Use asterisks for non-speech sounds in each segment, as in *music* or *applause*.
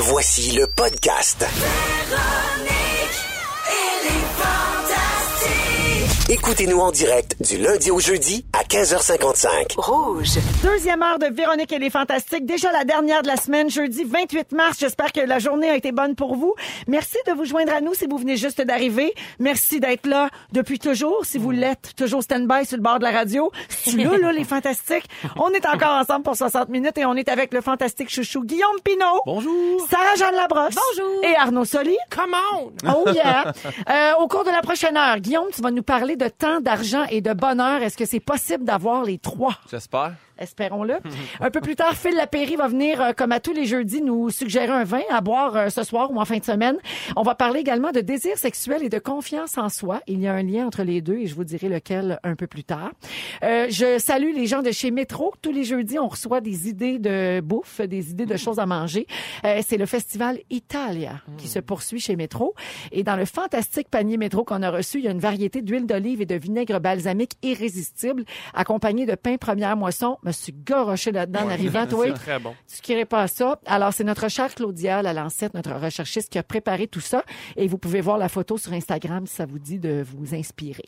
Voici le podcast. Écoutez-nous en direct du lundi au jeudi à 15h55. Rouge. Deuxième heure de Véronique et les Fantastiques. Déjà la dernière de la semaine, jeudi 28 mars. J'espère que la journée a été bonne pour vous. Merci de vous joindre à nous si vous venez juste d'arriver. Merci d'être là depuis toujours. Si vous l'êtes, toujours stand-by sur le bord de la radio. C'est là, là, les Fantastiques? On est encore ensemble pour 60 minutes et on est avec le fantastique chouchou Guillaume Pinot. Bonjour. Sarah-Jeanne Labrosse. Bonjour. Et Arnaud Soli. Come on! Oh yeah! Euh, au cours de la prochaine heure, Guillaume, tu vas nous parler de temps, d'argent et de bonheur. Est-ce que c'est possible d'avoir les trois? J'espère. Espérons-le. *laughs* Un peu plus tard, Phil Lapéry va venir, euh, comme à tous les jeudis, nous suggérer un vin à boire euh, ce soir ou en fin de semaine. On va parler également de désir sexuel et de confiance en soi. Il y a un lien entre les deux et je vous dirai lequel un peu plus tard. Euh, je salue les gens de chez Métro. Tous les jeudis, on reçoit des idées de bouffe, des idées de choses à manger. Euh, c'est le festival Italia qui se poursuit chez Métro. Et dans le fantastique panier Métro qu'on a reçu, il y a une variété d'huile d'olive et de vinaigre balsamique irrésistible, accompagné de pain première moisson. Me suis goroché là-dedans en arrivant, toi. C'est très bon. Tu quierais pas à ça. Alors, c'est notre chère Claudia la Lancette, notre recherchiste, qui a préparé tout ça. Et vous pouvez voir la photo sur Instagram si ça vous dit de vous inspirer.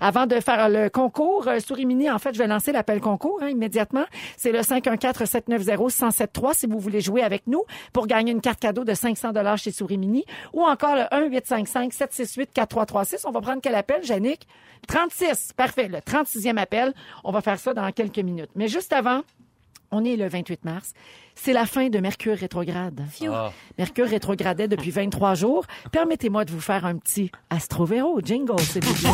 Avant de faire le concours, euh, Souris Mini, en fait, je vais lancer l'appel concours hein, immédiatement. C'est le 514-790-1073 si vous voulez jouer avec nous pour gagner une carte cadeau de 500 dollars chez Souris Mini ou encore le 1-855-768-4336. On va prendre quel appel, Yannick? 36. Parfait. Le 36e appel. On va faire ça dans quelques minutes. Mais juste avant, on est le 28 mars. C'est la fin de Mercure rétrograde. Ah. Mercure rétrogradait depuis 23 jours. Permettez-moi de vous faire un petit Astrovero jingle, s'il vous plaît.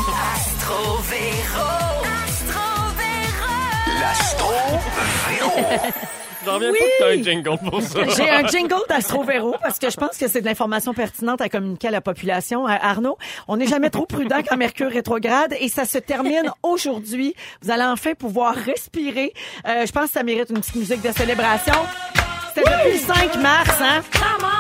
*laughs* J'en reviens Oui! pas que t'as un jingle pour ça. *laughs* J'ai un jingle d'Astrovero parce que je pense que c'est de l'information pertinente à communiquer à la population. Euh, Arnaud, on n'est jamais trop prudent quand Mercure rétrograde et ça se termine *laughs* aujourd'hui. Vous allez enfin pouvoir respirer. Euh, je pense que ça mérite une petite musique de célébration. C'était depuis le 5 mars, hein?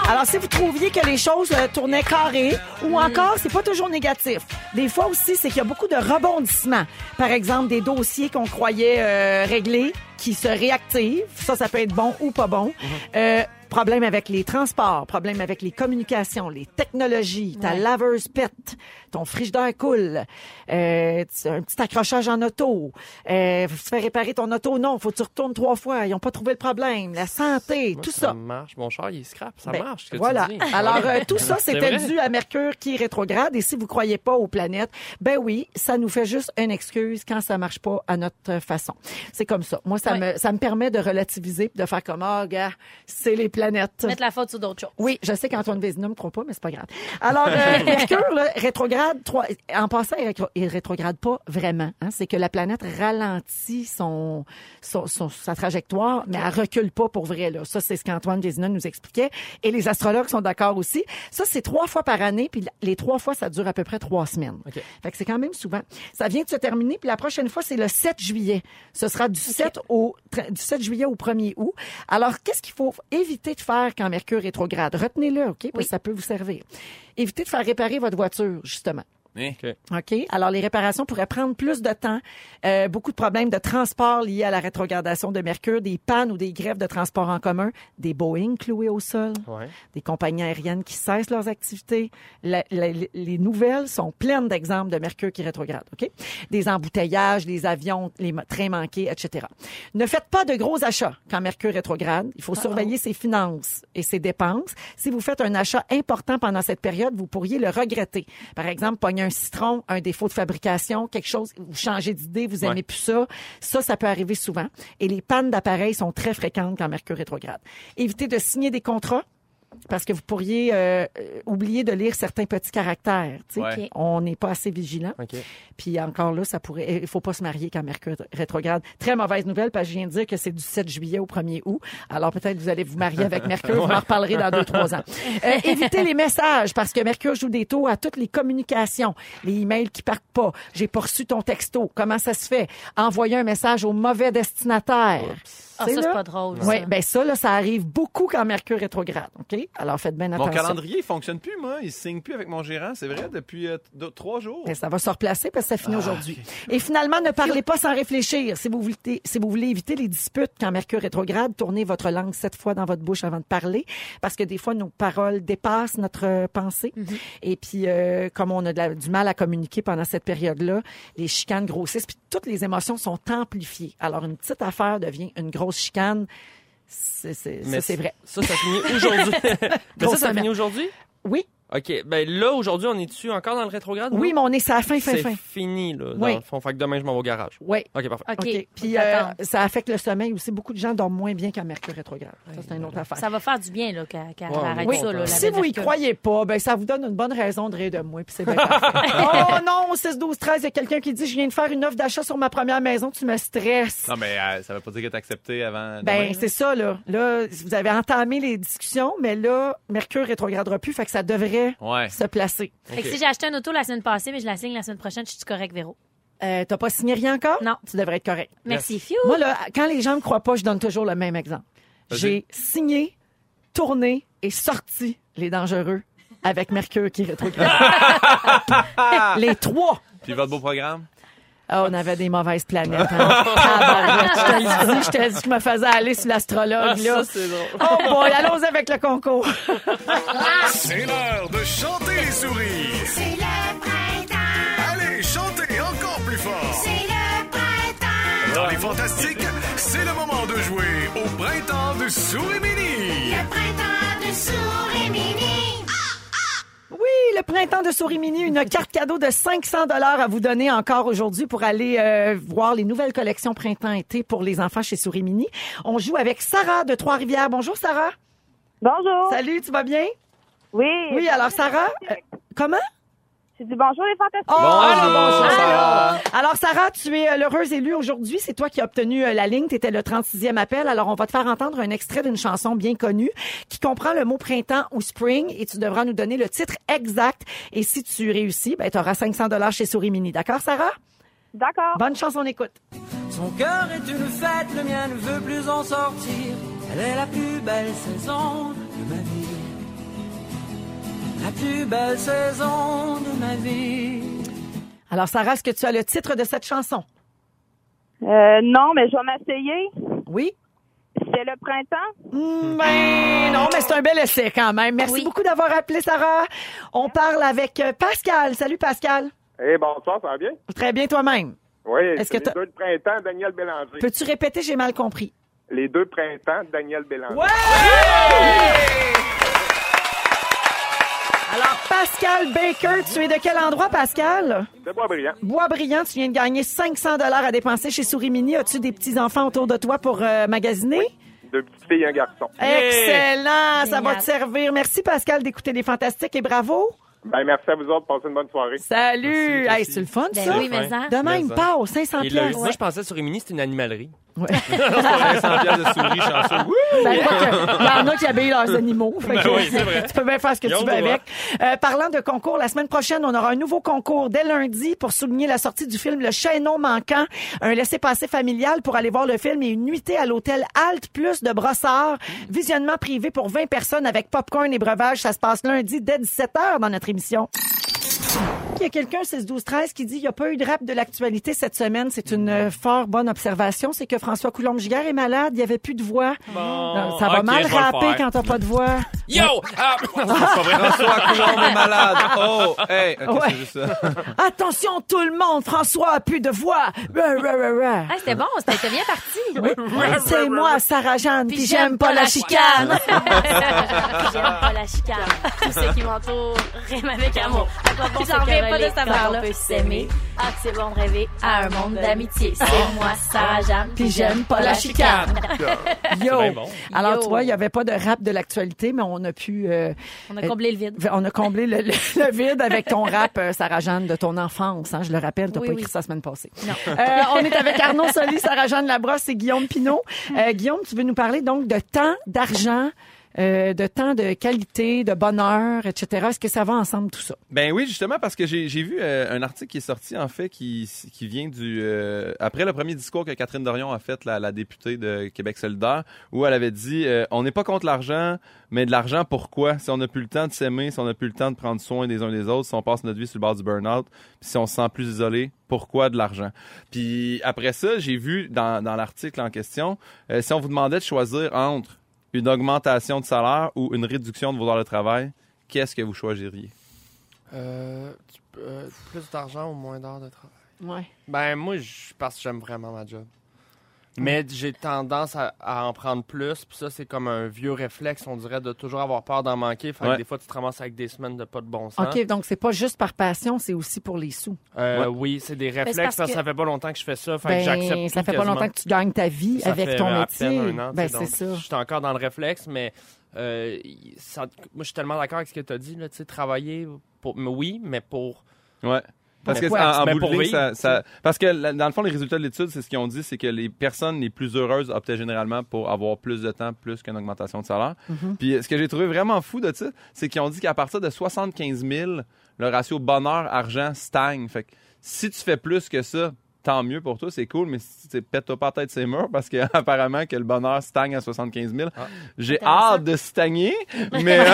Alors, si vous trouviez que les choses euh, tournaient carré, ou encore, c'est pas toujours négatif. Des fois aussi, c'est qu'il y a beaucoup de rebondissements. Par exemple, des dossiers qu'on croyait euh, réglés qui se réactivent. Ça, ça peut être bon ou pas bon. Euh, problème avec les transports, problème avec les communications, les technologies, ta laveuse pète, ton frigidaire coule, euh, un petit accrochage en auto, euh, faut se faire réparer ton auto, non, faut que tu retournes trois fois, ils n'ont pas trouvé le problème, la santé, tout ça. Ça marche. Mon char, il est scrap. Ça Ben, marche. tu voilà. dis. Alors, euh, tout ça, *laughs* c'était dû à Mercure qui est rétrograde. Et si vous croyez pas aux planètes, ben oui, ça nous fait juste une excuse quand ça marche pas à notre façon. C'est comme ça. Moi, ça me ça me permet de relativiser de faire comme, ah, gars, c'est les planètes. Mettre la faute sur d'autres choses. Oui, je sais qu'Antoine Vézina me croit pas, mais c'est pas grave. Alors, euh, *laughs* Mercure, là, rétrograde, trois, en passant, il rétro- il rétrograde pas vraiment. Hein, c'est que la planète ralentit son, son, son- sa trajectoire, mais elle recule pas pour vrai. Là. Ça, c'est ce qu'Antoine Vézina nous expliquait. Et les astrologues sont d'accord aussi. Ça, c'est trois fois par année, puis les trois fois, ça dure à peu près trois semaines. OK. Fait que c'est quand même souvent. Ça vient de se terminer, puis la prochaine fois, c'est le 7 juillet. Ce sera du 7 au du 7 juillet au 1er août. Alors, qu'est-ce qu'il faut éviter de faire quand Mercure rétrograde? Retenez-le, OK? Parce que ça peut vous servir. Évitez de faire réparer votre voiture, justement. OK. OK? Alors, les réparations pourraient prendre plus de temps. Euh, beaucoup de problèmes de transport liés à la rétrogradation de Mercure, des pannes ou des grèves de transport en commun, des Boeing cloués au sol, Ouais. des compagnies aériennes qui cessent leurs activités. La- la- les nouvelles sont pleines d'exemples de Mercure qui rétrograde. OK? Des embouteillages, des avions, les trains manqués, etc. Ne faites pas de gros achats quand Mercure rétrograde. Il faut surveiller ses finances et ses dépenses. Si vous faites un achat important pendant cette période, vous pourriez le regretter. Par exemple, pogner un citron, un défaut de fabrication, quelque chose, vous changez d'idée, vous aimez Ouais. plus ça. Ça, ça peut arriver souvent. Et les pannes d'appareils sont très fréquentes quand Mercure rétrograde. Évitez de signer des contrats parce que vous pourriez euh, euh, oublier de lire certains petits caractères. tu sais. Ouais. On n'est pas assez vigilant. OK. Puis encore là, ça pourrait. Il faut pas se marier quand Mercure rétrograde. Très mauvaise nouvelle parce que je viens de dire que c'est du 7 juillet au 1er août. Alors peut-être vous allez vous marier avec Mercure. Vous *laughs* en reparlerez dans deux trois ans. Euh, évitez les messages parce que Mercure joue des tours à toutes les communications, les emails qui partent pas. J'ai pas reçu ton texto. Comment ça se fait? Envoyer un message au mauvais destinataire. Ah, ça, c'est pas drôle. Oui, ben ça, là, ça arrive beaucoup quand Mercure rétrograde, OK? Alors, faites bien Mon attention. calendrier, il fonctionne plus, moi. Il signe plus avec mon gérant, c'est vrai, depuis euh, deux- trois jours. Ben, ça va se replacer parce que ça Ah, finit aujourd'hui. Et finalement, ne parlez pas sans réfléchir. Si vous, voulez, si vous voulez éviter les disputes quand Mercure rétrograde, tournez votre langue sept fois dans votre bouche avant de parler parce que des fois, nos paroles dépassent notre euh, pensée. Mm-hmm. Et puis, euh, comme on a de la- du mal à communiquer pendant cette période-là, les chicanes grossissent puis toutes les émotions sont amplifiées. Alors, une petite affaire devient une grosse chicane. C'est, c'est, ça, Mais c'est vrai. Ça, ça finit aujourd'hui. *laughs* Mais ça, Grosse ça finit aujourd'hui? Oui, OK. Ben là, aujourd'hui, on est-tu encore dans le rétrograde? oui, mais on est à la fin, fin, C'est fin. fini, là, dans Oui. le fond. Fait que demain, je m'en vais au garage. Oui. OK, parfait. OK. OK. Puis euh, ça affecte le sommeil aussi. Beaucoup de gens dorment moins bien qu'en Mercure rétrograde. Ça, c'est une autre affaire. Ça va faire du bien, là, qu'elle qu'elle Ouais, on arrête est ça, là. la Si vous y croyez pas, ben ça vous donne une bonne raison de rire de moi, puis c'est bien parfait. *laughs* Oh non, 6 12 13, il y a quelqu'un qui dit je viens de faire une offre d'achat sur ma première maison, tu me stresses. Non, mais euh, ça veut pas dire qu'elle est acceptée avant. Ben, c'est ça, là. Là, vous avez entamé les discussions, mais là, Mercure rétrogradera plus, fait que ça devrait Ouais. se placer. Fait que si j'ai acheté un auto la semaine passée, mais je la signe la semaine prochaine, je suis correct, Véro? Euh, T'as pas signé rien encore? Non. Tu devrais être correct. Merci, Fiu. Moi, là, quand les gens me croient pas, je donne toujours le même exemple. J'ai signé, tourné et sorti Les Dangereux avec Mercure qui rétrograde. *laughs* les trois. Puis votre beau programme? Ah, on avait des mauvaises planètes. Hein? Tabarouette, je te l'ai dit, je t'ai dit que je me faisais aller sur l'astrologue. là. Ah, Ça, c'est drôle. Oh boy, allons avec le concours. C'est l'heure de chanter les sourires. C'est le printemps, Allez, chantez encore plus fort. c'est le printemps, Dans les fantastiques, c'est le moment de jouer au printemps de Souris Mini. le printemps de souris le printemps de Souris Mini, une carte cadeau de 500 dollars à vous donner encore aujourd'hui pour aller euh, voir les nouvelles collections printemps-été pour les enfants chez Souris Mini. On joue avec Sarah de Trois-Rivières. Bonjour Sarah. Bonjour. Salut, tu vas bien? Oui. Oui, alors Sarah, euh, comment? J'ai dit bonjour les fantastiques. Oh, Bonjour, alors, Sarah. Alors, Sarah, tu es euh, l'heureuse élue aujourd'hui. C'est toi qui as obtenu euh, la ligne. Tu étais le 36e appel. Alors, on va te faire entendre un extrait d'une chanson bien connue qui comprend le mot printemps ou spring et tu devras nous donner le titre exact. Et si tu réussis, ben, tu auras 500 dollars chez Souris Mini. D'accord, Sarah? D'accord. Bonne chance, on écoute. Son cœur est une fête, le mien ne veut plus en sortir. Elle est la plus belle saison de ma vie. La plus belle saison de ma vie. Alors, Sarah, est-ce que tu as le titre de cette chanson? Euh, non, mais je vais m'essayer. Oui? C'est le printemps? Hmm, Ben non, mais c'est un bel essai quand même. Merci Oui. beaucoup d'avoir appelé, Sarah. On parle avec euh, Pascal. Salut, Pascal. Eh, bonsoir, ça va bien? Très bien toi-même. Oui, Est-ce c'est que les deux de printemps, Daniel Bélanger. Peux-tu répéter? J'ai mal compris? Les deux printemps, Daniel Bélanger. Alors, Pascal Baker, tu es de quel endroit, Pascal? De Boisbriand. Boisbriand, tu viens de gagner 500 dollars à dépenser chez Souris Mini. As-tu des petits-enfants autour de toi pour euh, magasiner? Deux petites filles et un garçon. Excellent! Ça va te servir. Merci, Pascal, d'écouter les Fantastiques et bravo. Ben, merci à vous autres. Passez une bonne soirée. Salut! Merci, Hey, c'est le fun, Ben ça? oui, mais hein. De même, Mais ça. pas 500 Et le-. Moi, je pensais sur Rimini, c'était une animalerie. Ouais. *laughs* 500 piastres de souris chanceux. *laughs* *laughs* Ben, que, il y en a qui habillent leurs animaux. Fait que, Ben oui, vrai. Tu peux bien faire ce que Ils ont tu veux avec. Euh, parlant de concours, la semaine prochaine, on aura un nouveau concours dès lundi pour souligner la sortie du film Le Chaînon manquant, un laissez-passer familial pour aller voir le film et une nuitée à l'hôtel Alt plus de Brossard. Visionnement privé pour 20 personnes avec popcorn et breuvage. Ça se passe lundi dès 17h dans notre émission. Il y a quelqu'un, 6 12 13 qui dit il n'y a pas eu de rap de l'actualité cette semaine. C'est une euh, fort bonne observation. C'est que François Coulombe-Giguère est malade. Il n'y avait plus de voix. Non, ça va ok, mal je vais le rapper faire. quand t'as pas de voix. Yo! Ah! *laughs* *laughs* François Coulombe est malade. Oh, hey, ok, Ouais. c'est juste ça. *laughs* Attention tout le monde, François a plus de voix. Ah, c'était bon, c'était c'était bien parti. C'est moi, Sarah Jeanne, puis j'aime pas la chicane. j'aime pas la chicane. Tout ce qui m'entoure rime avec amour. À quoi bon J'en reviens pas de on peut s'aimer? Ah, c'est bon de rêver à un monde d'amitié. C'est moi, Sarah Jeanne, Puis j'aime pas la chicane. Yo. bien bon. Alors Yo. tu vois, il y avait pas de rap de l'actualité, mais on a pu euh, On a comblé le vide. On a comblé le, le- le vide avec ton rap, euh, Sarah-Jeanne, de ton enfance. Hein, je le rappelle, tu Oui, pas oui. écrit ça la semaine passée. Euh, on est avec Arnaud Soli, Sarah-Jeanne Labrosse et Guillaume Pinot. Euh, Guillaume, tu veux nous parler donc de temps, d'argent, euh, de temps de qualité, de bonheur, etc. Est-ce que ça va ensemble tout ça? Ben oui, justement, parce que j'ai vu euh, un article qui est sorti, en fait, qui, qui vient du... euh, après le premier discours que Catherine Dorion a fait, la, la députée de Québec solidaire, où elle avait dit euh, On n'est pas contre l'argent, mais de l'argent, pourquoi? Si on n'a plus le temps de s'aimer, si on n'a plus le temps de prendre soin des uns des autres, si on passe notre vie sur le bord du burn-out, si on se sent plus isolé, pourquoi de l'argent? Puis après ça, j'ai vu dans, dans l'article en question, euh, si on vous demandait de choisir entre une augmentation de salaire ou une réduction de vos heures de travail, qu'est-ce que vous choisiriez? Euh, tu peux- euh, plus d'argent ou moins d'heures de travail? Ouais. Ben, moi, je pense que j'aime vraiment ma job. Mais j'ai tendance à, à en prendre plus, puis ça, c'est comme un vieux réflexe, on dirait, de toujours avoir peur d'en manquer. Fait que Ouais. des fois, tu te ramasses avec des semaines de pas de bon sens. OK, donc c'est pas juste par passion, c'est aussi pour les sous. Euh, Ouais. Oui, c'est des réflexes, parce parce que que- ça fait pas longtemps que je fais ça. Fait que Ben, j'accepte ça fait pas longtemps que tu gagnes ta vie Ça avec fait ton à métier. peine un an, ben, c'est ça. Je suis encore dans le réflexe, mais euh, ça- moi, je suis tellement d'accord avec ce que tu as dit. Là, tu sais, travailler, pour, mais oui, mais pour. Ouais. Parce que en, bout de ligne, vivre, ça, ça- parce que dans le fond, les résultats de l'étude, c'est ce qu'ils ont dit, c'est que les personnes les plus heureuses optaient généralement pour avoir plus de temps, plus qu'une augmentation de salaire. Mhm. Puis ce que j'ai trouvé vraiment fou de ça, c'est qu'ils ont dit qu'à partir de 75 000, le ratio bonheur-argent stagne. Fait que si tu fais plus que ça, tant mieux pour toi, c'est cool, mais pète-toi pas la tête ses murs parce qu'apparemment *laughs* que le bonheur stagne à 75 000. Ah. J'ai hâte de stagner, mais... euh, *laughs*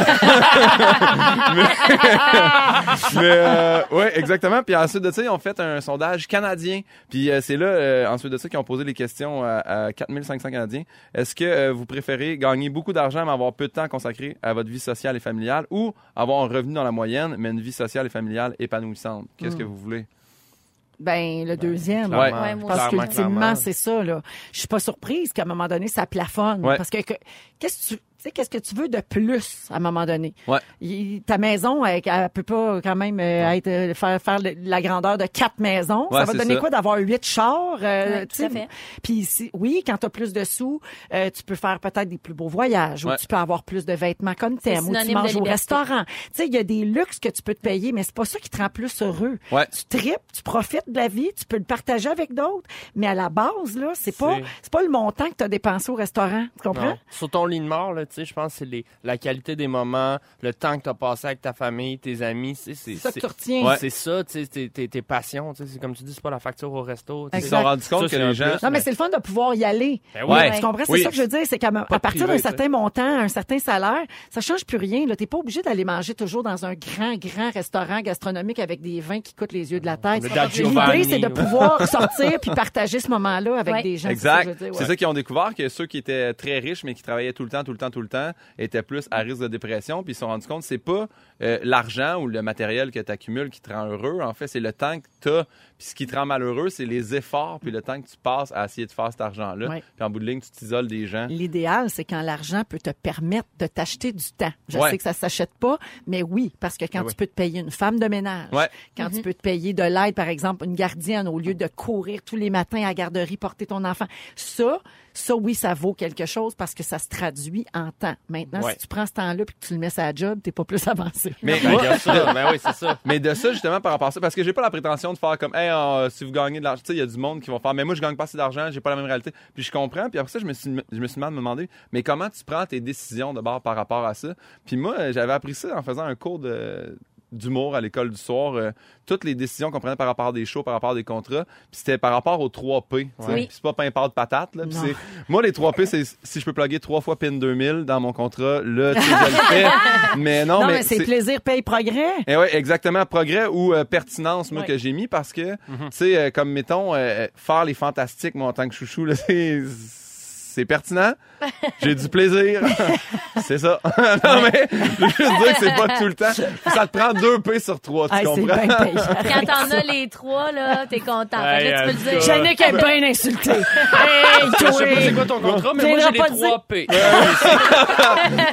mais euh, ouais, exactement. Puis ensuite de ça, ils ont fait un sondage canadien. Puis euh, c'est là, euh, ensuite de ça, qu'ils ont posé les questions à, à 4500 Canadiens. Est-ce que euh, vous préférez gagner beaucoup d'argent mais avoir peu de temps consacré à votre vie sociale et familiale ou avoir un revenu dans la moyenne mais une vie sociale et familiale épanouissante? Qu'est-ce que vous voulez? Ben, le deuxième. Ouais. Ouais, moi Parce qu'ultimement, c'est ça, là. Je suis pas surprise qu'à un moment donné, ça plafonne. Ouais. Parce que, que- qu'est-ce que tu, tu sais, qu'est-ce que tu veux de plus à un moment donné? Ouais. Il- ta maison, elle, elle peut pas quand même euh, être, euh, faire, faire le- la grandeur de quatre maisons. Ouais, ça va donner ça. quoi d'avoir huit chars? euh, Ouais, tu tout à sais? fait. Puis si- oui, quand tu as plus de sous, euh, tu peux faire peut-être des plus beaux voyages, ou tu peux avoir plus de vêtements comme t'aimes, ou tu manges au restaurant. Tu sais, il y a des luxes que tu peux te payer, mais c'est pas ça qui te rend plus heureux. Ouais. Tu tripes, tu profites de la vie, tu peux le partager avec d'autres, mais à la base, là, c'est pas, C'est- c'est pas le montant que tu as dépensé au restaurant. Tu comprends? Non. Sur ton lit de mort, là, tu sais, je pense que c'est les- la qualité des moments, le temps que tu as passé avec ta famille, tes amis. C'est C'est ça que tu retiens. Ouais. C'est ça, tu sais, tes, tes, tes passions. tu sais, C'est comme tu dis, c'est pas la facture au resto. Ils se sont rendus compte Ça, que c'est les gens... plus. Non, mais c'est le fun de pouvoir y aller. Ben Ouais. Tu comprends? C'est Oui. ça que je veux dire. C'est qu'à à partir d'un certain montant, un certain salaire, ça change plus rien. Tu n'es pas obligé d'aller manger toujours dans un grand, grand restaurant gastronomique avec des vins qui coûtent les yeux de la tête. L'idée, c'est de pouvoir sortir puis partager ce moment-là avec Ouais. des gens. Exact. C'est ouais. ça qu'ils ont découvert que ceux qui étaient très riches mais qui travaillaient tout le temps, tout le temps, tout le temps, étaient plus à risque de dépression. Puis ils se sont rendus compte, c'est pas euh, l'argent ou le matériel que tu accumules qui te rend heureux. En fait, c'est le temps que tu as. Puis ce qui te rend malheureux, c'est les efforts puis le temps que tu passes à essayer de faire cet argent-là. Ouais. Puis en bout de ligne, tu t'isoles des gens. L'idéal, c'est quand l'argent peut te permettre de t'acheter du temps. Je Ouais. sais que ça s'achète pas, mais oui, parce que quand Oui. tu peux te payer une femme de ménage, Ouais. quand tu peux te payer de l'aide, par exemple, une gardienne, au lieu de courir tous les matins à la garderie porter ton enfant, ça, ça, oui, ça vaut quelque chose parce que ça se traduit en temps. Maintenant, Ouais. si tu prends ce temps-là puis que tu le mets à la job, t'es pas plus *laughs* avancé. Mais, Ben, il y a ça. Ben oui, c'est ça. mais de ça, justement, par rapport à ça, parce que j'ai pas la prétention de faire comme, hey, euh, si vous gagnez de l'argent, tu sais, il y a du monde qui vont faire, mais moi, je gagne pas assez d'argent, j'ai pas la même réalité. Puis je comprends. Puis après ça, je me suis, je me suis demandé, demandé, mais comment tu prends tes décisions de bord par rapport à ça? Puis moi, euh, j'avais appris ça en faisant un cours de d'humour à l'école du soir, euh, toutes les décisions qu'on prenait par rapport à des shows, par rapport à des contrats, puis c'était par rapport aux 3 P. tu sais. Oui. C'est pas pain pâte patate là, c'est moi les 3 P c'est si je peux plugger trois fois PIN 2000 dans mon contrat, là tu sais, je le fais. *laughs* Mais non, Non, mais, mais c'est plaisir, paye, progrès. eh ouais, exactement. Progrès ou euh, pertinence, moi, Ouais. que j'ai mis parce que, tu sais, euh, comme mettons, euh, faire les fantastiques, moi, en tant que chouchou, là, c'est pertinent. *laughs* J'ai du plaisir. *laughs* c'est ça. *laughs* non, mais, je veux juste dire que c'est pas tout le temps. Ça te prend deux P sur trois, tu Hey, c'est comprends? bien. Quand t'en as les trois, là, t'es content. Fait que là, tu peux le Hey, dire. Yannick est bien insulté. Hey, Je sais pas c'est quoi ton contrat, mais Tu moi, j'ai pas les dire- 3 P.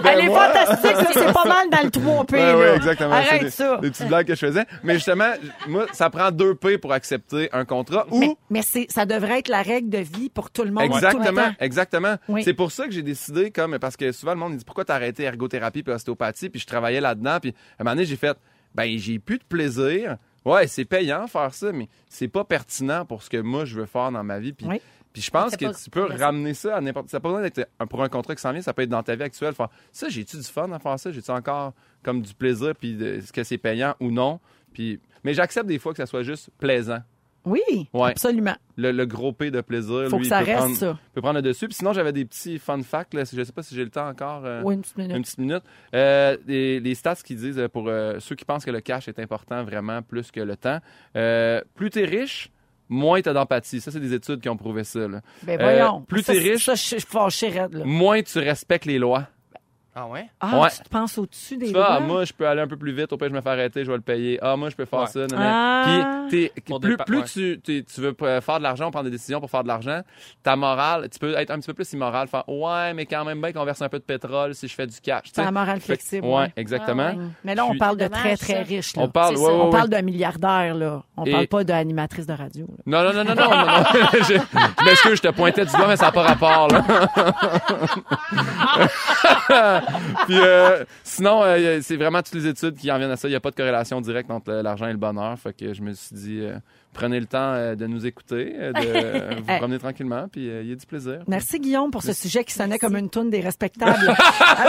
Elle est fantastique, là, c'est pas mal dans le 3P. Ouais, là. ouais, exactement. C'est Arrête des, ça. Des petites blagues que je faisais. Mais justement, moi, ça prend deux P pour accepter un contrat ou Mais, mais c'est, ça devrait être la règle de vie pour tout le monde. tout le Exactement, temps. exactement. Oui. C'est pour ça que j'ai décidé comme parce que souvent le monde me dit pourquoi t'as arrêté ergothérapie puis ostéopathie? Puis je travaillais là-dedans puis à un moment donné j'ai fait ben j'ai plus de plaisir. Ouais, c'est payant faire ça mais c'est pas pertinent pour ce que moi je veux faire dans ma vie puis Oui. Puis je pense que pas- tu peux ramener ça à n'importe. Ça n'a pas besoin d'être pour un contrat qui s'en vient, ça peut être dans ta vie actuelle. Faire, ça, j'ai-tu du fun à faire ça? J'ai-tu encore comme du plaisir? Puis est-ce que c'est payant ou non? Puis, mais j'accepte des fois que ça soit juste plaisant. Oui, Ouais. absolument. Le, le gros P de plaisir, Faut lui, que ça peut reste prendre, ça. peut prendre le dessus. Puis sinon, j'avais des petits fun facts. Là. Je sais pas si j'ai le temps encore. euh, Oui, une petite minute. une petite minute. Euh, les, les stats qui disent euh, pour euh, ceux qui pensent que le cash est important vraiment plus que le temps. euh, plus tu es riche, moins tu as d'empathie. Ça, c'est des études qui ont prouvé ça. là. Ben Euh, voyons. plus t'es c'est- riche- Ça, je là. Moins tu respectes les lois. Ah ouais? Ah, Ouais. tu te penses au-dessus des Tu fais, ah, lois? moi, je peux aller un peu plus vite, au pire, je me fais arrêter, je vais le payer. Ah, moi, je peux faire Ouais. ça. nan, Ah. Puis, t'es- Pour plus, dépa- plus ouais. tu, t'es- tu veux euh, faire de l'argent, prendre des décisions pour faire de l'argent, ta morale, tu peux être un petit peu plus immoral, faire, ouais, mais quand même bien qu'on verse un peu de pétrole si je fais du cash. tu C'est la morale Fait que- flexible. ouais, ouais. exactement. Ah ouais. Mais là, on Puis- parle de Dommage, très, très ça. riches. Là. On parle, C'est ouais, On ouais. parle d'un milliardaire, là. On Et- parle pas d'animatrice de radio. là. Non, non, non, non, non, non, non. *laughs* je, je m'excuse, je te pointais du doigt, mais ça n'a pas rapport, là. *laughs* *laughs* *laughs* Puis, euh, sinon, euh, c'est vraiment toutes les études qui en viennent à ça. Il n'y a pas de corrélation directe entre l'argent et le bonheur. Fait que je me suis dit, euh, prenez le temps de nous écouter, de *laughs* vous promener tranquillement, puis il y a du plaisir. Merci, Guillaume, pour ce sujet qui sonnait comme une toune des respectables.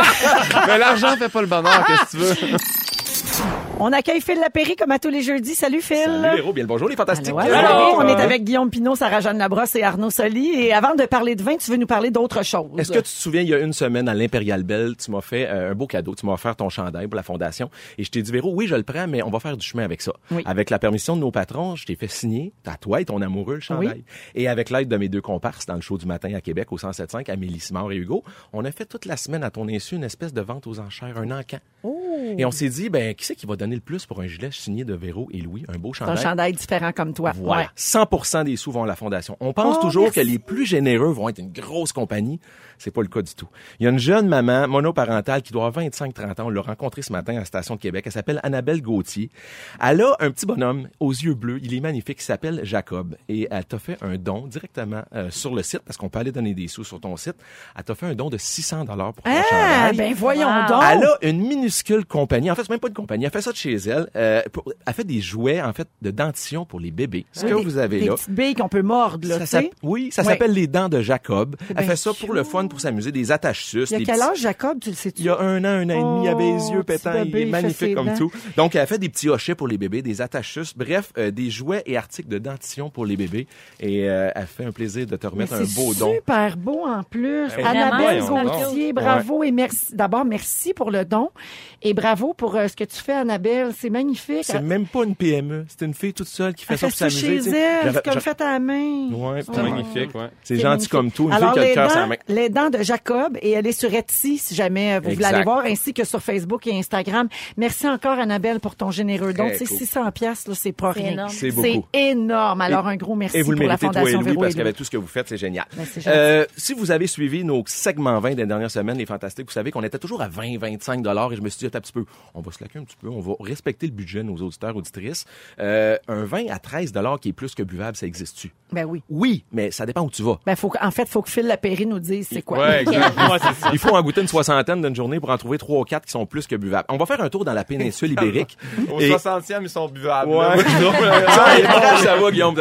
*laughs* Mais l'argent fait pas le bonheur, qu'est-ce que tu veux? On accueille Phil Lapéry comme à tous les jeudis. Salut, Phil. Salut Véro, bien le bonjour les fantastiques. Allô, allô. On est avec Guillaume Pinot, Sarah-Jeanne Labrosse et Arnaud Soli. Et avant de parler de vin, tu veux nous parler d'autre chose? Est-ce que tu te souviens, il y a une semaine à l'Impérial Bell, tu m'as fait euh, un beau cadeau, tu m'as offert ton chandail pour la fondation et je t'ai dit Véro, oui, je le prends, mais on va faire du chemin avec ça. Oui. Avec la permission de nos patrons, je t'ai fait signer à toi et ton amoureux le chandail. Oui. Et avec l'aide de mes deux comparses dans le show du matin à Québec au 107.5, Amélie Simard et Hugo, on a fait toute la semaine à ton insu une espèce de vente aux enchères, un encan. Et on s'est dit, ben, qui c'est qui va donner le plus pour un gilet signé de Véro et Louis, un beau C'est un chandail? chandail différent comme toi. Voilà. Ouais. 100% des sous vont à la fondation. On pense Oh, toujours merci. que les plus généreux vont être une grosse compagnie. C'est pas le cas du tout. Il y a une jeune maman monoparentale qui doit avoir 25-30 ans. On l'a rencontrée ce matin à la station de Québec. Elle s'appelle Annabelle Gauthier. Elle a un petit bonhomme aux yeux bleus. Il est magnifique. Il s'appelle Jacob. Et elle t'a fait un don directement euh, sur le site parce qu'on peut aller donner des sous sur ton site. Elle t'a fait un don de 600 dollars pour ton Ah, chandail. ben voyons Wow. donc. Elle a une minuscule compagnie. En fait, c'est même pas une compagnie. Elle fait ça de chez elle. Euh, pour- elle fait des jouets, en fait, de dentition pour les bébés. Ce que Des- vous avez des là. petites billes qu'on peut mordre, là, Ça oui, ça Ouais. s'appelle les dents de Jacob. Elle bien fait ça pour le fun, pour s'amuser, des attaches sus. Il y a des quel petits- âge, Jacob, tu le sais-tu? Il y a un an, un an et demi, il avait les Oh, yeux pétants, il est magnifique comme tout. Donc, elle fait des petits hochets pour les bébés, des attaches sus, bref, euh, des jouets et articles de dentition pour les bébés. Et euh, elle fait un plaisir de te Mais remettre un c'est beau don. super beau en plus. Ben, Annabelle. Gauthier, bravo et merci. D'abord, merci pour le don et bravo pour euh, ce que tu fais, Annabelle. C'est magnifique. C'est même pas une PME, c'est une fille toute seule qui fait Elle ça pour s'amuser. chez elle, c'est comme fait à la main. Ouais, C'est c'est magnifique, ouais. C'est C'est gentil magnifique. comme tout, une Alors, fille qui a les le cœur dents, sur la main. les dents de Jacob, et elle est sur Etsy, si jamais euh, vous voulez aller voir, ainsi que sur Facebook et Instagram. Merci encore, Annabelle, pour ton généreux don. Cool. 600 piastres, là, c'est pas C'est rien. énorme. C'est C'est énorme. Alors, un gros merci Et vous le pour la méritez, toi et Fondation Louis, Véro parce qu'avec tout ce que vous faites, c'est génial. Ben, c'est. Euh, si vous avez suivi nos segments 20 des dernières semaines, les fantastiques, vous savez qu'on était toujours à 20, 25 dollars et je me suis dit, un petit peu, on va se laquer un petit peu, on va respecter le budget de nos auditeurs, auditrices. Euh, un vin à 13 dollars qui est plus que buvable, ça existe-tu? Ben oui. Oui, mais ça dépend où tu vas. Ben, faut, en fait, faut que Phil Lapéry nous dise c'est quoi. Ouais, *laughs* ça. Il faut en goûter une soixantaine d'une journée pour en trouver trois ou quatre qui sont plus que buvables. On va faire un tour dans la péninsule ibérique. Au Et- 60e, ils sont buvables. Ouais. ça, bon, va, Guillaume.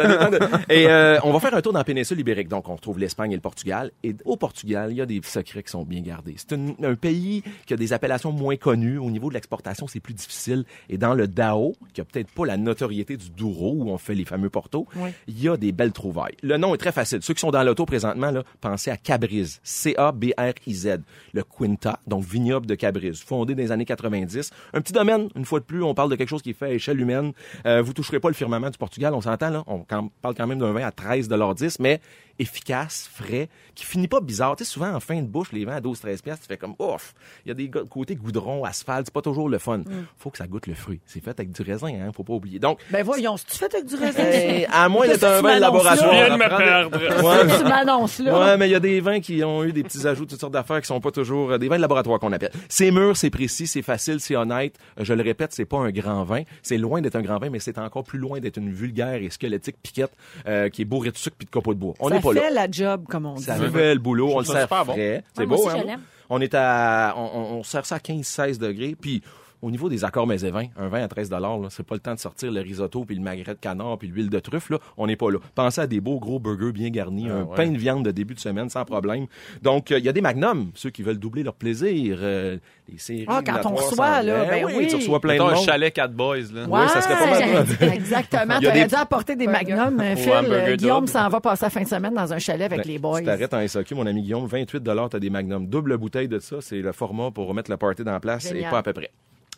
Et euh, on va faire un tour dans la péninsule ibérique. Donc, on retrouve l'Espagne et le Portugal. Et au Portugal, il y a des secrets qui sont bien gardés. C'est un pays qui a des appellations moins connues. Au niveau de l'exportation, c'est plus difficile. Et dans le Dao, qui a peut-être pas la notoriété du Douro, où on fait les fameux portos, Oui. il y a des belles trouvailles. Le nom est très facile. Ceux qui sont dans l'auto présentement, là, pensez à Cabriz. C-A-B-R-I-Z. Le Quinta, donc vignoble de Cabriz, fondé dans les années 90. Un petit domaine, une fois de plus, on parle de quelque chose qui est fait à échelle humaine. Euh, vous toucherez pas le firmament du Portugal, on s'entend, là. On parle quand même d'un vin à 13,10 mais efficace, frais, qui finit pas bizarre. Tu sais, souvent, en fin de bouche, les vins à 12-13 piastres, tu fais comme, ouf! Il y a des côtés goudron, asphalte, c'est pas toujours le fun. Faut que ça goûte le fruit. C'est fait avec du raisin, hein, faut pas oublier. Donc, Ben voyons, si tu fais avec du raisin? eh, à moins d'être un vin de là? laboratoire. Tu viens de me perdre. Ouais, tu m'annonces là? Ouais, mais il y a des vins qui ont eu des petits ajouts, toutes sortes d'affaires qui sont pas toujours euh, des vins de laboratoire qu'on appelle. C'est mûr, c'est précis, c'est facile, c'est honnête. Euh, Je le répète, c'est pas un grand vin. C'est loin d'être un grand vin, mais c'est encore plus loin d'être une vulgaire et squelettique piquette euh, qui est bourrée de sucre puis de copeaux de bois. On ça n'est pas fait là. la job, comme on dit. Ça fait le boulot, on le ça sert frais. C'est Ouais, moi beau, aussi, hein? On est à, on, on- on sert ça à 15-16 degrés, puis Au niveau des accords vins, un vin à 13 là, c'est pas le temps de sortir le risotto puis le magret de canard puis l'huile de truffe là, on n'est pas là. Pensez à des beaux gros burgers bien garnis, un ouais. pain de viande de début de semaine sans problème. Donc euh, il y a des magnums, ceux qui veulent doubler leur plaisir, euh, les séries Ah, quand la on 300, reçoit, là, ben oui. tu reçois plein Mettons de un chalet 4 boys, là. Ouais, ça serait pas mal. *laughs* Exactement. Il y a Tu aurais des- dû apporter des magnums, euh, Phil. Euh, Guillaume s'en va passer la fin de semaine dans un chalet avec Ben, les boys. Tu t'arrêtes en SAQ, mon ami Guillaume, 28 t'as des magnums. Double bouteille de ça, c'est le format pour remettre le party dans la place et pas à peu près.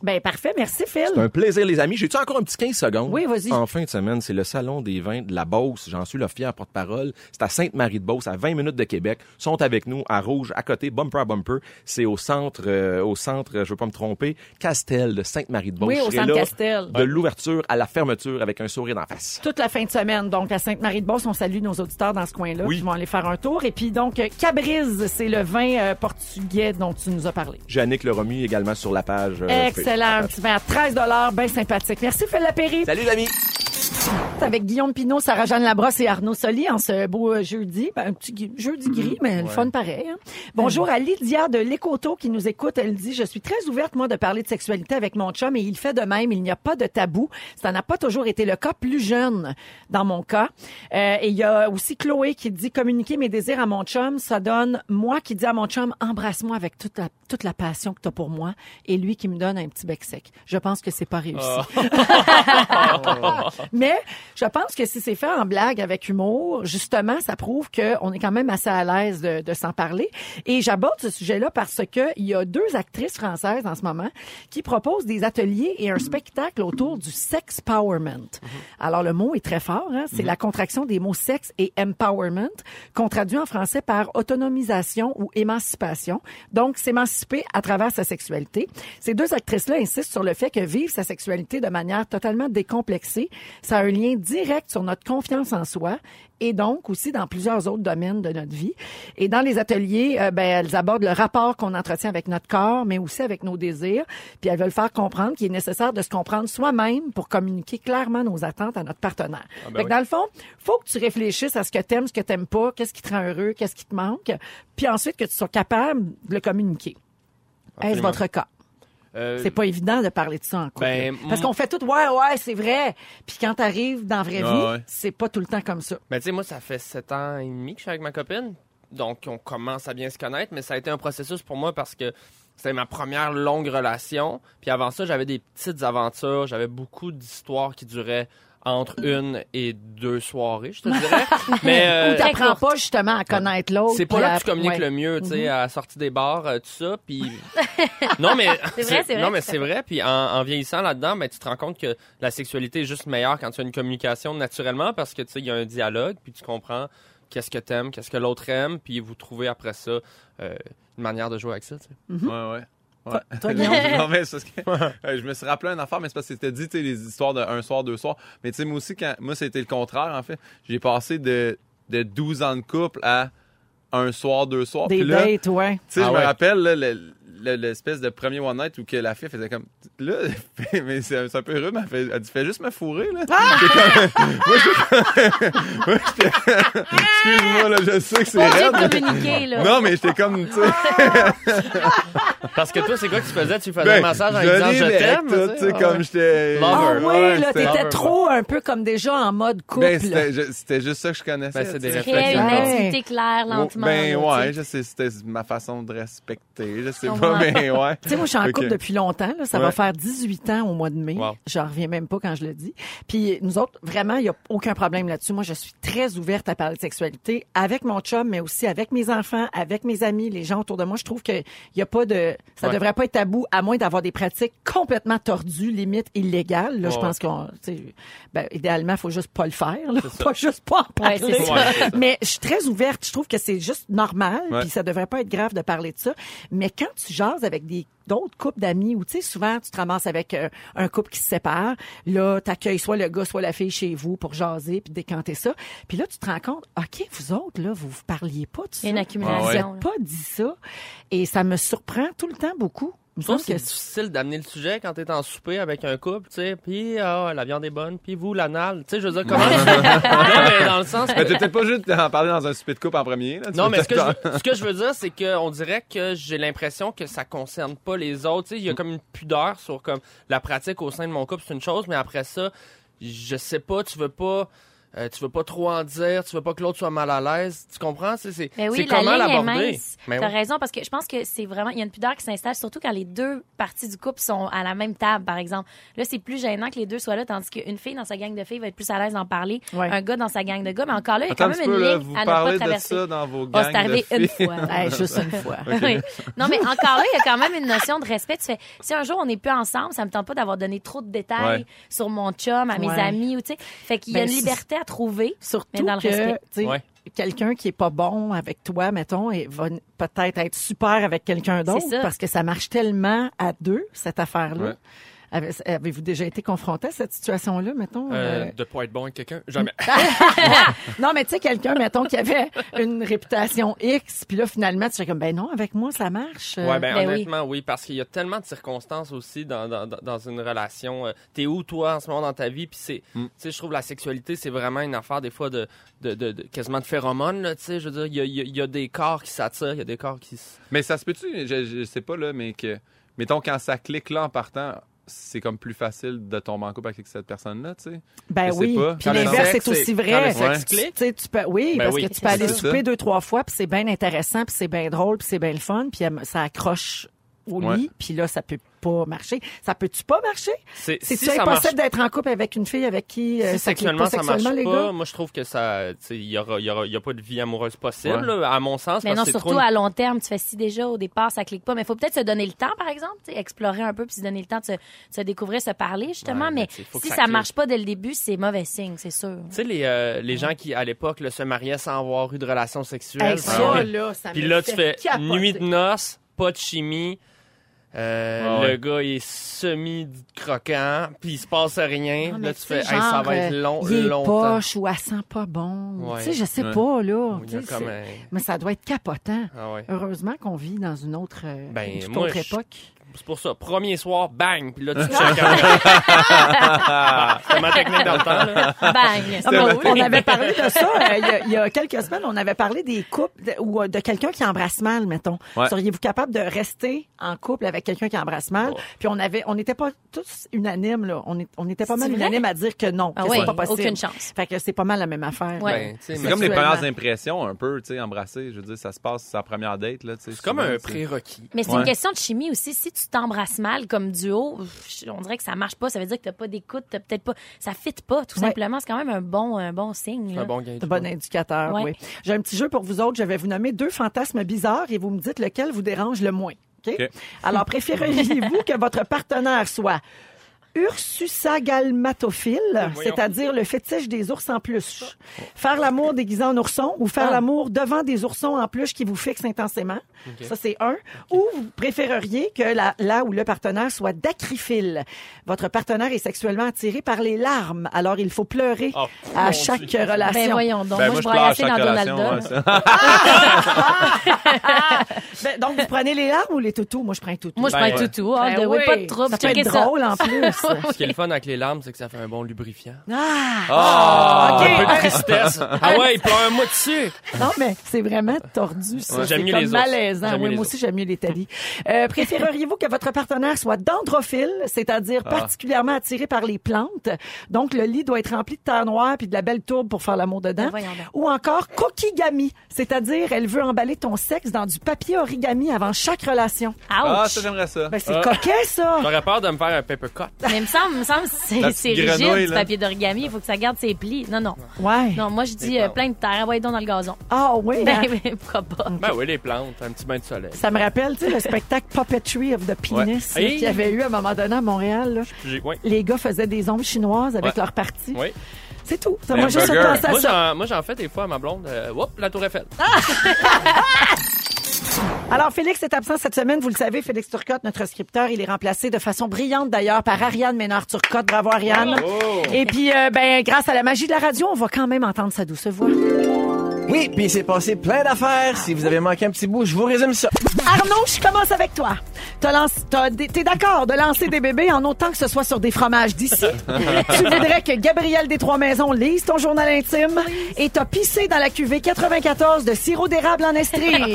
Ben, parfait. Merci, Phil. C'est un plaisir, les amis. J'ai-tu encore un petit 15 secondes? Oui, vas-y. En fin de semaine, c'est le Salon des vins de la Beauce. J'en suis le fier porte-parole. C'est à Sainte-Marie-de-Beauce, à 20 minutes de Québec. Ils sont avec nous à Rouge, à côté, bumper à bumper. C'est au centre, euh, au centre, euh, je veux pas me tromper, Castel de Sainte-Marie-de-Beauce. Oui, au centre Castel. De l'ouverture à la fermeture avec un sourire d'en face. toute la fin de semaine. Donc, à Sainte-Marie-de-Beauce, on salue nos auditeurs dans ce coin-là. Oui. Ils vont aller faire un tour. Et puis, donc, Cabrise, c'est le vin euh, portugais dont tu nous as parlé. Jannick le remis également sur la page. euh, Excellent. Un petit à 13 bien sympathique. Merci, Phil Lapéry. Salut, les amis! Avec Guillaume Pinot, Sarah-Jeanne Labrosse et Arnaud Soli en ce beau euh, jeudi. Ben, un petit jeudi gris, mais le fun pareil. hein. Bonjour à Lydia de l'Écoto qui nous écoute. Elle dit, je suis très ouverte, moi, de parler de sexualité avec mon chum et il fait de même. Il n'y a pas de tabou. Ça n'a pas toujours été le cas. Plus jeune, dans mon cas. Euh, et il y a aussi Chloé qui dit, communiquer mes désirs à mon chum, ça donne moi qui dis à mon chum, embrasse-moi avec toute la, toute la passion que tu as pour moi et lui qui me donne un petit sec. Je pense que c'est pas réussi. *laughs* Mais je pense que si c'est fait en blague avec humour, justement, ça prouve qu'on est quand même assez à l'aise de, de s'en parler. Et j'aborde ce sujet-là parce que il y a deux actrices françaises en ce moment qui proposent des ateliers et un spectacle autour du sex powerment. Alors le mot est très fort, hein? c'est la contraction des mots sexe et empowerment, qu'on traduit en français par autonomisation ou émancipation. Donc s'émanciper à travers sa sexualité. Ces deux insistent sur le fait que vivre sa sexualité de manière totalement décomplexée, ça a un lien direct sur notre confiance en soi et donc aussi dans plusieurs autres domaines de notre vie. Et dans les ateliers, euh, ben, elles abordent le rapport qu'on entretient avec notre corps, mais aussi avec nos désirs. Puis elles veulent faire comprendre qu'il est nécessaire de se comprendre soi-même pour communiquer clairement nos attentes à notre partenaire. fait que dans le fond, faut que tu réfléchisses à ce que t'aimes, ce que t'aimes pas, qu'est-ce qui te rend heureux, qu'est-ce qui te manque, puis ensuite que tu sois capable de le communiquer. Est-ce votre cas? Euh, C'est pas évident de parler de ça en couple. Ben, Parce qu'on fait tout, ouais, ouais, c'est vrai. Puis quand t'arrives dans la vraie Ah vie, ouais. c'est pas tout le temps comme ça. Ben, tu sais, moi, ça fait sept ans et demi que je suis avec ma copine. Donc, on commence à bien se connaître, mais ça a été un processus pour moi parce que c'était ma première longue relation. Puis avant ça, j'avais des petites aventures. J'avais beaucoup d'histoires qui duraient entre une et deux soirées, je te dirais. *laughs* mais euh, t'apprends pas justement à connaître l'autre. c'est pas là que tu communiques ouais. le mieux, tu sais, Mhm. à la sortie des bars, euh, tout ça. Puis *laughs* non, mais C'est vrai, c'est vrai, non, mais c'est vrai. Puis en, en vieillissant là-dedans, ben tu te rends compte que la sexualité est juste meilleure quand tu as une communication naturellement parce que tu sais, il y a un dialogue, puis tu comprends qu'est-ce que t'aimes, qu'est-ce que l'autre aime, puis vous trouvez après ça euh, une manière de jouer avec ça. tu sais. Ouais, ouais. Ouais. toi, *laughs* Guillaume? non, mais c'est parce que, *laughs* euh, je me suis rappelé une affaire, mais c'est parce que c'était dit, tu sais, les histoires de un soir, deux soirs. Mais tu sais, moi aussi, quand, moi, c'était le contraire, en fait. J'ai passé de, de 12 ans de couple à un soir, deux soirs. Des Puis là, dates, ouais. Tu sais, Ah je ouais. me rappelle là, le- l'espèce de premier one night où que la fille faisait comme là *laughs* mais c'est un peu rude mais elle, fait, elle dit fais juste me fourrer là Ah! Comme- *laughs* *laughs* moi j'étais moi, j'étais- excuse-moi là je sais que c'est raide, là. non mais j'étais comme tu sais Parce que toi, c'est quoi que tu faisais? Tu faisais ben, un massage en disant je t'aime? tu sais Ah comme j'étais. Ah oui, ouais, là, t'étais trop un peu comme déjà en mode couple. ben, c'était ju- c'était juste ça que je connaissais Ben, c'est des une activité claire, lentement. ben là, tu ouais je sais c'était ma façon de respecter je sais Je pas comprends. *laughs* mais ouais Tu sais, moi, je suis en couple depuis longtemps. Là. Ça va faire 18 ans au mois de mai. Wow. J'en reviens même pas quand je le dis. Puis nous autres, vraiment, il y a aucun problème là-dessus. Moi, je suis très ouverte à parler de sexualité avec mon chum, mais aussi avec mes enfants, avec mes amis, les gens autour de moi. Je trouve que il y a pas de, ça Ouais. devrait pas être tabou, à moins d'avoir des pratiques complètement tordues, limite illégales. Là, je pense qu'on, ben, idéalement, faut juste pas le faire. Là. Pas juste pas en parler. Mais je suis très ouverte. Je trouve que c'est juste normal, Ouais. puis ça devrait pas être grave de parler de ça. Mais quand tu jases avec des d'autres couples d'amis, ou tu sais, souvent tu te ramasses avec euh, un couple qui se sépare, là, t'accueilles soit le gars, soit la fille chez vous pour jaser puis décanter ça. Puis là, tu te rends compte, ok, vous autres là, vous vous parliez pas de ça. Il y a une Vous accumulation. n'avez pas dit ça, et ça me surprend tout le temps beaucoup. Je trouve semble que c'est difficile d'amener le sujet quand t'es en souper avec un couple, tu sais, puis ah, la viande est bonne, puis vous, l'anal. Tu sais, je veux dire, comment... *laughs* non, mais dans le sens... Mais t'es peut-être pas juste d'en parler dans un souper de coupe en premier. Là. Non, mais ce que, peut-être- je, ce que je veux dire, c'est qu'on dirait que j'ai l'impression que ça concerne pas les autres. Tu sais, il y a comme une pudeur sur comme la pratique au sein de mon couple, c'est une chose, mais après ça, je sais pas, tu veux pas. Euh, tu veux pas trop en dire, tu veux pas que l'autre soit mal à l'aise. Tu comprends? C'est, c'est, Mais c'est oui, la comment l'aborder? Mais T'as oui. raison, parce que je pense que c'est vraiment, il y a une pudeur qui s'installe, surtout quand les deux parties du couple sont à la même table, par exemple. Là, c'est plus gênant que les deux soient là, tandis qu'une fille dans sa gang de filles va être plus à l'aise d'en parler. Ouais. Un gars dans sa gang de gars, mais encore là, il y a quand même une ligne à ne pas de traverser. ça dans vos Oh, gangs c'est arrivé de une filles. fois. *laughs* Hey, juste une fois. *laughs* Oui. Non, mais encore là, il y a quand même une notion de respect. Tu fais, si un jour on n'est plus ensemble, ça me tente pas d'avoir donné trop de détails Ouais. sur mon chum, à mes Ouais. amis, ou tu sais. Fait qu'il y a Ben, une c'est- liberté à trouver. Surtout Mais dans le que, Ouais. quelqu'un qui est pas bon avec toi, mettons, et va peut-être être super avec quelqu'un d'autre parce que ça marche tellement à deux, cette affaire-là. Ouais. Avez- Avez-vous déjà été confronté à cette situation-là, mettons? Euh, euh, de pas être bon avec quelqu'un? Jamais. *laughs* Non, mais tu sais, quelqu'un, mettons, qui avait une réputation X, puis là, finalement, tu fais comme, ben non, avec moi, ça marche. Euh, Ouais, ben, ben oui. honnêtement, oui. parce qu'il y a tellement de circonstances aussi dans, dans, une relation. Euh, T'es où, toi, en ce moment dans ta vie? Puis c'est, Mm. tu sais, je trouve la sexualité, c'est vraiment une affaire, des fois, de, de, de, de- quasiment de phéromones, tu sais. Je veux dire, il y a, il y a- il y a des corps qui s'attirent, il y a des corps qui s- Mais ça se peut-tu, je, je sais pas, là, mais que, mettons, quand ça clique là en partant, c'est comme plus facile de tomber en couple avec cette personne-là, tu sais. Ben Je oui. pas. Puis l'inverse sexe est aussi vrai. quand Ouais. Tu peux, oui, Ben parce oui. que tu peux aller C'est souper deux, trois fois, puis c'est bien intéressant, puis c'est bien drôle, puis c'est bien le fun, puis ça accroche au Ouais. puis là, ça peut pas marcher. Ça peut-tu pas marcher? C'est, si ça marche impossible d'être en couple avec une fille avec qui euh, si ça clique sexuellement pas ça marche sexuellement, pas, gars? moi je trouve que ça, il y aura, il y aura, il y a pas de vie amoureuse possible, Ouais. là, à mon sens. Mais parce non, que surtout trop à long terme, tu fais si déjà au départ ça clique pas, mais il faut peut-être se donner le temps, par exemple, explorer un peu puis se donner le temps de se, de se découvrir, se parler justement. Ouais, mais si ça ça, marche pas dès le début, c'est mauvais signe, c'est sûr. Tu sais, les, euh, les gens qui, à l'époque, se mariaient sans avoir eu de relation sexuelle. Hey, ça, Ouais. là, ça Puis là, tu fais nuit de noces, pas de chimie. Euh, Ah ouais. Le gars il est semi-croquant, puis il se passe rien. Ah, là, tu fais, sais, hey, ça genre, va être long, il est longtemps. poche ou elle sent pas bon. Ouais. Tu sais, je sais Ouais. pas, là. Un- Mais ça doit être capotant. Ah ouais. Heureusement qu'on vit dans une autre, euh, Ben, une toute moi, autre je- époque. C'est pour ça. Premier soir, bang, puis là, tu *laughs* checkes. *laughs* C'était ma technique dans le temps, là. Bang! Ah, on avait parlé de ça euh, il y, a, il y a quelques semaines. On avait parlé des couples de- ou euh, de quelqu'un qui embrasse mal, mettons. Ouais. Seriez-vous capable de rester en couple avec quelqu'un qui embrasse mal? Puis on avait, on n'était pas tous unanimes là. On, est- on était pas mal unanimes à dire que non, Ah que oui, c'est pas possible. aucune chance. Fait que c'est pas mal la même affaire. Ouais. Ben, C'est comme les premières impressions, un peu, tu sais, embrasser. Je veux dire, ça se passe sa première date, là. C'est comme un prérequis. Mais c'est Ouais. une question de chimie aussi. Si tu t'embrasses mal comme duo, on dirait que ça marche pas. Ça veut dire que t'as pas d'écoute, t'as peut-être pas, ça fit pas, tout Ouais. simplement. C'est quand même un bon, un bon signe. Là. un bon gain. C'est un bon indicateur, Ouais. oui. J'ai un petit jeu pour vous autres. Je vais vous nommer deux fantasmes bizarres et vous me dites lequel vous dérange le moins. Alors, *laughs* préféreriez-vous que votre partenaire soit Ursusagalmatophile, c'est-à-dire le fétiche des ours en peluche. Faire l'amour déguisé en ourson ou faire Ah. l'amour devant des oursons en peluche qui vous fixent intensément. Ça, c'est un. Ou vous préféreriez que la, là où le partenaire soit dacryphile. Votre partenaire est sexuellement attiré par les larmes, alors il faut pleurer Oh, à chaque Dieu. relation. Ben voyons donc. Ben, moi, je je pleure à chaque dans relation, Donald ouais. *laughs* Ben, donc, vous prenez les larmes ou les toutous? Moi, je prends les toutous. Moi, je Ben, prends ouais. tout tout. Ah, Ben de- oui, pas de trouble. Ça peut être ça. drôle en plus. *laughs* Ce qui est le fun avec les larmes, c'est que ça fait un bon lubrifiant. ah! Ah! OK. Un peu de tristesse. *laughs* ah ouais, il pleure un mois dessus. Non, mais c'est vraiment tordu, ça. Ouais, c'est j'aime mieux comme les malaisant. Oui, les moi aussi, j'aime mieux les talis. Euh, préféreriez-vous que votre partenaire soit dendrophile, c'est-à-dire Ah. particulièrement attiré par les plantes? Donc, le lit doit être rempli de terre noire puis de la belle tourbe pour faire l'amour dedans. Ben. Ou encore kokigami, c'est-à-dire elle veut emballer ton sexe dans du papier origami avant chaque relation. Ah, Ouch! ça, j'aimerais ça. Ben, c'est Ah. coquet, ça! J'aurais peur de me faire un paper cut. Mais il me semble, me semble que c'est c'est rigide, du papier d'origami. Il faut que ça garde ses plis. Non, non. Ouais. Non, moi, je dis euh, plein de terre. Ouais, donc dans le gazon. Ah oui, Ben, hein? ben, pourquoi pas? Ben oui, les plantes, un petit bain de soleil. Ça me rappelle, tu sais, le spectacle *laughs* Puppetry of the Penis Ouais. qu'il y avait eu à un moment donné à Montréal. là. J'ai- ouais. Les gars faisaient des ombres chinoises avec Ouais. leur partie. Oui. C'est tout. Ça m'a juste à Moi, ça. j'en, moi, j'en fais des fois à ma blonde. Euh, whoop, la tour Eiffel. *laughs* Alors, Félix est absent cette semaine. Vous le savez, Félix Turcotte, notre scripteur, il est remplacé de façon brillante d'ailleurs par Ariane Ménard-Turcotte. Bravo, Ariane. Et puis, euh, ben, grâce à la magie de la radio, on va quand même entendre sa douce voix. Oui, puis il s'est passé plein d'affaires. Si vous avez manqué un petit bout, je vous résume ça. Arnaud, je commence avec toi. T'as lancé- t'as- T'es d'accord de lancer des bébés en autant que ce soit sur des fromages d'ici? *laughs* tu voudrais que Gabriel des Trois-Maisons lise ton journal intime et t'as pissé dans la cuvée 94 de sirop d'érable en estrie. *laughs*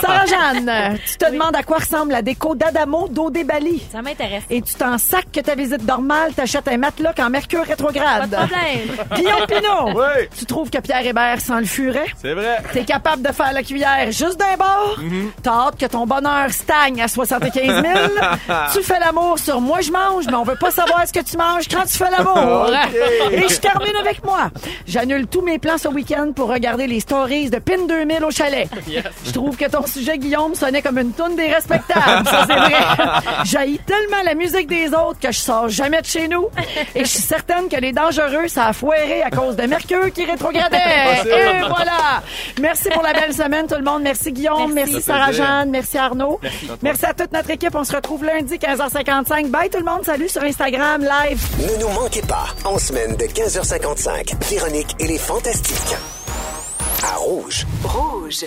Sarah-Jeanne, tu te demandes à quoi ressemble la déco d'Adamo d'Odé Bali. Ça m'intéresse. Et tu t'en sacs que ta visite normale t'achètes un matelas en mercure rétrograde. Pas de problème. Guillaume Pinot, Oui. tu trouves que Pierre Hébert sent le C'est vrai. T'es capable de faire la cuillère juste d'un bord. T'as hâte que ton bonheur stagne à 75 000. *laughs* tu fais l'amour sur moi je mange, mais on veut pas savoir ce que tu manges quand tu fais l'amour. *laughs* Et je termine avec moi. J'annule tous mes plans ce week-end pour regarder les stories de PIN 2000 au chalet. *laughs* Je trouve que ton sujet, Guillaume, sonnait comme une toune des respectables. Ça, c'est vrai. J'haïs tellement la musique des autres que je sors jamais de chez nous. Et je suis certaine que les dangereux, ça a foiré à cause de Mercure qui rétrogradait. Et voilà. Merci pour la belle semaine, tout le monde. Merci, Guillaume. Merci, Merci. Sarah-Jeanne. Merci, Arnaud. Merci. à toute notre équipe. On se retrouve lundi, 15h55. Bye, tout le monde. Salut sur Instagram, live. Ne nous manquez pas, en semaine de 15h55, Véronique et les Fantastiques. À Rouge. Rouge.